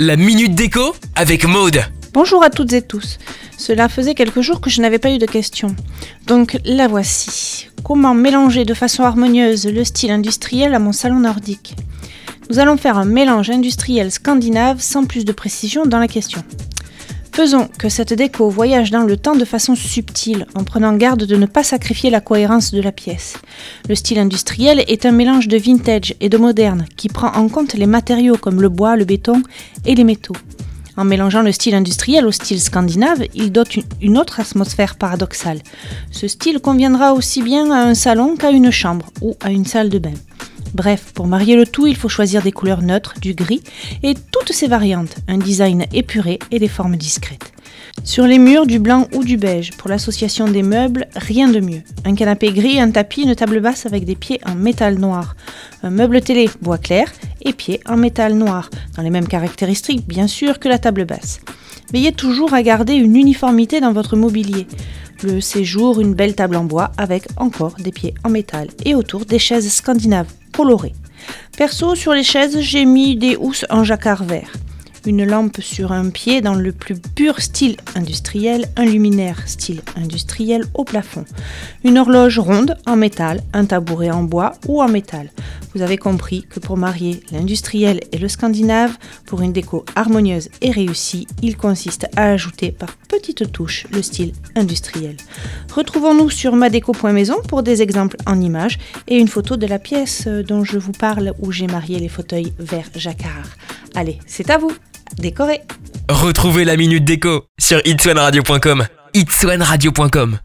La minute déco avec Maude. Bonjour à toutes et tous. Cela faisait quelques jours que je n'avais pas eu de questions. Donc la voici. Comment mélanger de façon harmonieuse le style industriel à mon salon nordique? Nous allons faire un mélange industriel scandinave sans plus de précision dans la question. Faisons que cette déco voyage dans le temps de façon subtile, en prenant garde de ne pas sacrifier la cohérence de la pièce. Le style industriel est un mélange de vintage et de moderne qui prend en compte les matériaux comme le bois, le béton et les métaux. En mélangeant le style industriel au style scandinave, il dote une autre atmosphère paradoxale. Ce style conviendra aussi bien à un salon qu'à une chambre ou à une salle de bain. Bref, pour marier le tout, il faut choisir des couleurs neutres, du gris et toutes ses variantes, un design épuré et des formes discrètes. Sur les murs, du blanc ou du beige. Pour l'association des meubles, rien de mieux. Un canapé gris, un tapis, une table basse avec des pieds en métal noir. Un meuble télé bois clair et pieds en métal noir, dans les mêmes caractéristiques bien sûr que la table basse. Veillez toujours à garder une uniformité dans votre mobilier. Le séjour, une belle table en bois avec encore des pieds en métal et autour des chaises scandinaves colorées. Perso, sur les chaises, j'ai mis des housses en jacquard vert une lampe sur un pied dans le plus pur style industriel, un luminaire style industriel au plafond, une horloge ronde en métal, un tabouret en bois ou en métal. Vous avez compris que pour marier l'industriel et le scandinave, pour une déco harmonieuse et réussie, il consiste à ajouter par petites touches le style industriel. Retrouvons-nous sur madeco.maison pour des exemples en images et une photo de la pièce dont je vous parle où j'ai marié les fauteuils vert jacquard. Allez, c'est à vous décorer. Retrouvez la minute déco sur itswanradio.com. itswanradio.com